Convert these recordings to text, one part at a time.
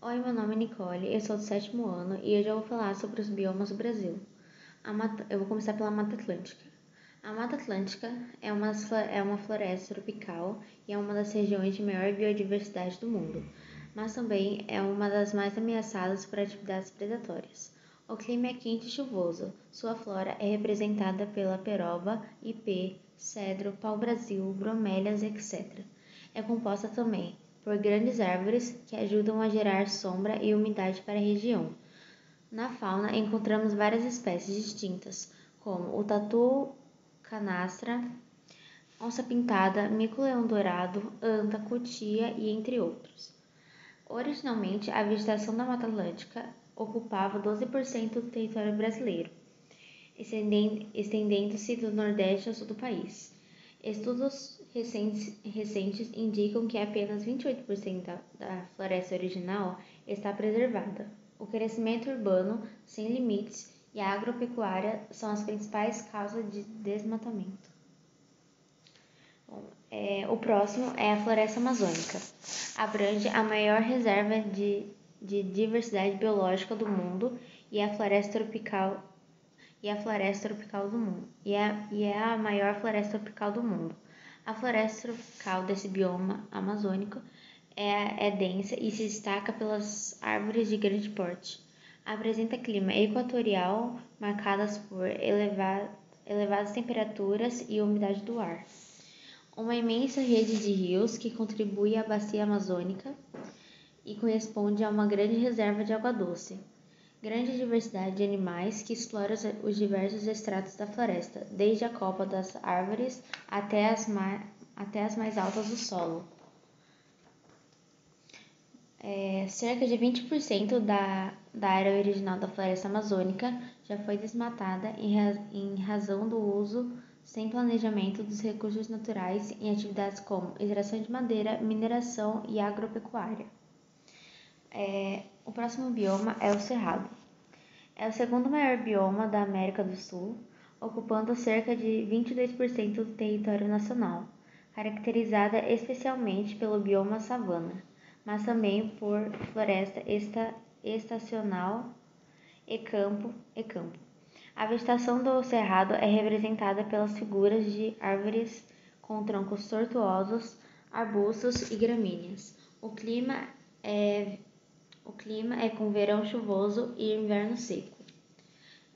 Oi, meu nome é Nicole, eu sou do sétimo ano e hoje eu vou falar sobre os biomas do Brasil. Mata, eu vou começar pela Mata Atlântica. A Mata Atlântica é uma, é uma floresta tropical e é uma das regiões de maior biodiversidade do mundo, mas também é uma das mais ameaçadas por atividades predatórias. O clima é quente e chuvoso. Sua flora é representada pela peroba, ipê, cedro, pau-brasil, bromélias, etc. É composta também por grandes árvores que ajudam a gerar sombra e umidade para a região. Na fauna encontramos várias espécies distintas, como o tatu canastra, onça-pintada, mico-leão dourado, anta, cutia e entre outros. Originalmente, a vegetação da Mata ocupava 12% do território brasileiro, estendendo-se do Nordeste ao sul do país. Estudos recentes, recentes indicam que apenas 28% da, da floresta original está preservada. O crescimento urbano sem limites e a agropecuária são as principais causas de desmatamento. Bom, é, o próximo é a floresta amazônica. Abrange a maior reserva de, de diversidade biológica do mundo e a floresta tropical e a floresta tropical do mundo e é, e é a maior floresta tropical do mundo. A floresta tropical desse bioma amazônico é, é densa e se destaca pelas árvores de grande porte. Apresenta clima equatorial marcadas por elevado, elevadas temperaturas e umidade do ar. Uma imensa rede de rios que contribui à bacia amazônica e corresponde a uma grande reserva de água doce grande diversidade de animais que explora os diversos estratos da floresta, desde a copa das árvores até as, até as mais altas do solo. É, cerca de 20% da, da área original da floresta amazônica já foi desmatada em, em razão do uso sem planejamento dos recursos naturais em atividades como extração de madeira, mineração e agropecuária. É, o próximo bioma é o Cerrado. É o segundo maior bioma da América do Sul, ocupando cerca de 22% do território nacional, caracterizada especialmente pelo bioma savana, mas também por floresta esta, estacional e campo, e campo. A vegetação do cerrado é representada pelas figuras de árvores com troncos tortuosos, arbustos e gramíneas. O clima é o clima é com verão chuvoso e inverno seco.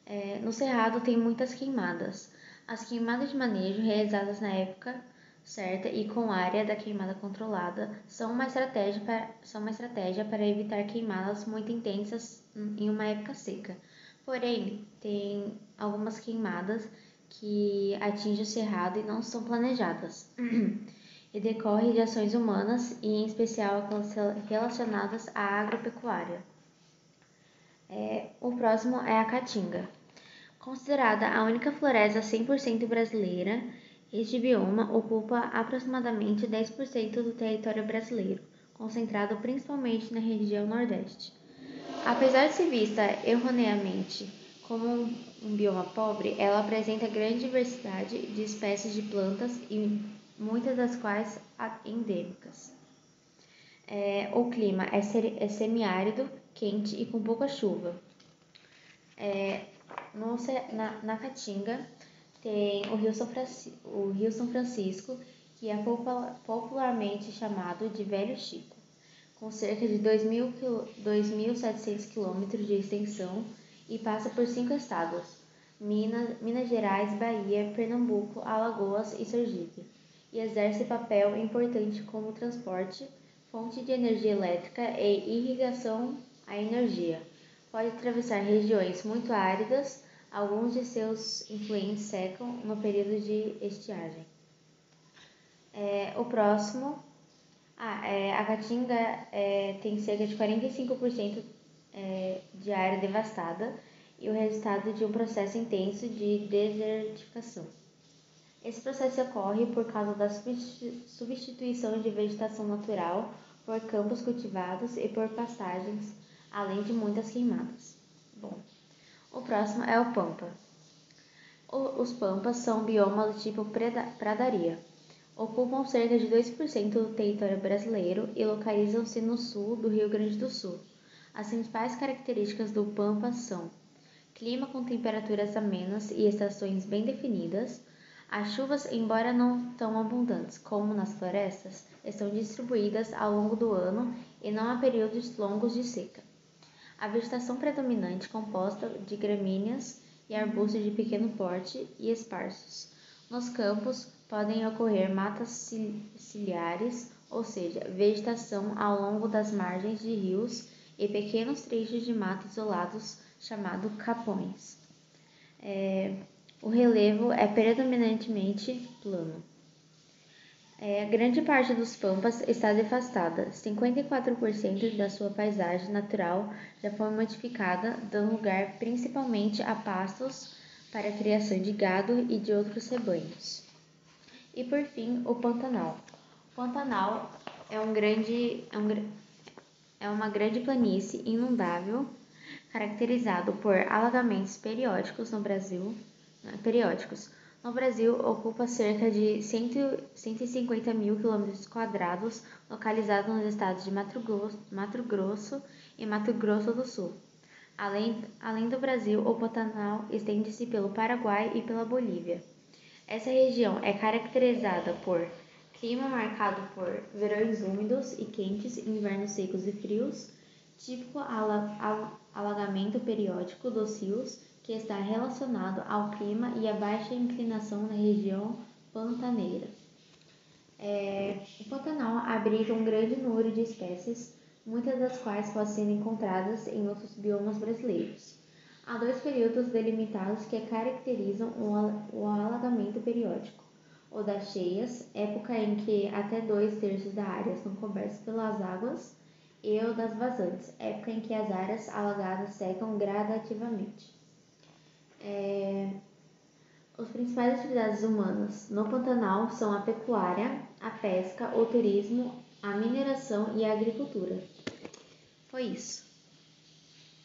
É, no Cerrado tem muitas queimadas. As queimadas de manejo realizadas na época certa e com área da queimada controlada são uma estratégia para, são uma estratégia para evitar queimadas muito intensas em uma época seca. Porém, tem algumas queimadas que atingem o cerrado e não são planejadas. e decorre de ações humanas e em especial relacionadas à agropecuária. É, o próximo é a caatinga. Considerada a única floresta 100% brasileira, este bioma ocupa aproximadamente 10% do território brasileiro, concentrado principalmente na região Nordeste. Apesar de ser vista erroneamente como um, um bioma pobre, ela apresenta grande diversidade de espécies de plantas e muitas das quais endêmicas. É, o clima é, é semiárido, quente e com pouca chuva. É, no, na, na Caatinga tem o Rio, São Francisco, o Rio São Francisco, que é popularmente chamado de Velho Chico, com cerca de 2.700 quilômetros de extensão e passa por cinco estados: Minas, Minas Gerais, Bahia, Pernambuco, Alagoas e Sergipe e exerce papel importante como transporte, fonte de energia elétrica e irrigação à energia. Pode atravessar regiões muito áridas, alguns de seus influentes secam no período de estiagem. É, o próximo, ah, é, a Caatinga é, tem cerca de 45% é, de área devastada e o resultado de um processo intenso de desertificação. Esse processo ocorre por causa da substituição de vegetação natural por campos cultivados e por pastagens, além de muitas queimadas. Bom, o próximo é o pampa. O, os pampas são biomas do tipo preda, pradaria. Ocupam cerca de 2% do território brasileiro e localizam-se no sul do Rio Grande do Sul. As principais características do Pampa são clima com temperaturas amenas e estações bem definidas. As chuvas, embora não tão abundantes como nas florestas, estão distribuídas ao longo do ano e não há períodos longos de seca. A vegetação predominante composta de gramíneas e arbustos de pequeno porte e esparsos. Nos campos podem ocorrer matas ciliares, ou seja, vegetação ao longo das margens de rios e pequenos trechos de mata isolados chamado capões. É, o relevo é predominantemente plano. É, grande parte dos pampas está devastada. 54% da sua paisagem natural já foi modificada, dando lugar principalmente a pastos para a criação de gado e de outros rebanhos. E por fim, o Pantanal. O Pantanal é, um grande, é, um, é uma grande planície inundável caracterizado por alagamentos periódicos no Brasil, né, periódicos. No Brasil, ocupa cerca de 100, 150 mil quilômetros quadrados, localizado nos estados de Mato Grosso, Mato Grosso e Mato Grosso do Sul. Além, além do Brasil, o Pantanal estende-se pelo Paraguai e pela Bolívia. Essa região é caracterizada por clima marcado por verões úmidos e quentes, invernos secos e frios, típico alagamento periódico dos rios que está relacionado ao clima e à baixa inclinação na região pantaneira. É, o Pantanal abriga um grande número de espécies, muitas das quais podem ser encontradas em outros biomas brasileiros. Há dois períodos delimitados que caracterizam o alagamento periódico: o das cheias, época em que até dois terços da área são cobertos pelas águas, e o das vazantes, época em que as áreas alagadas secam gradativamente. É... Os principais atividades humanas no Pantanal são a pecuária, a pesca, o turismo, a mineração e a agricultura. Foi isso.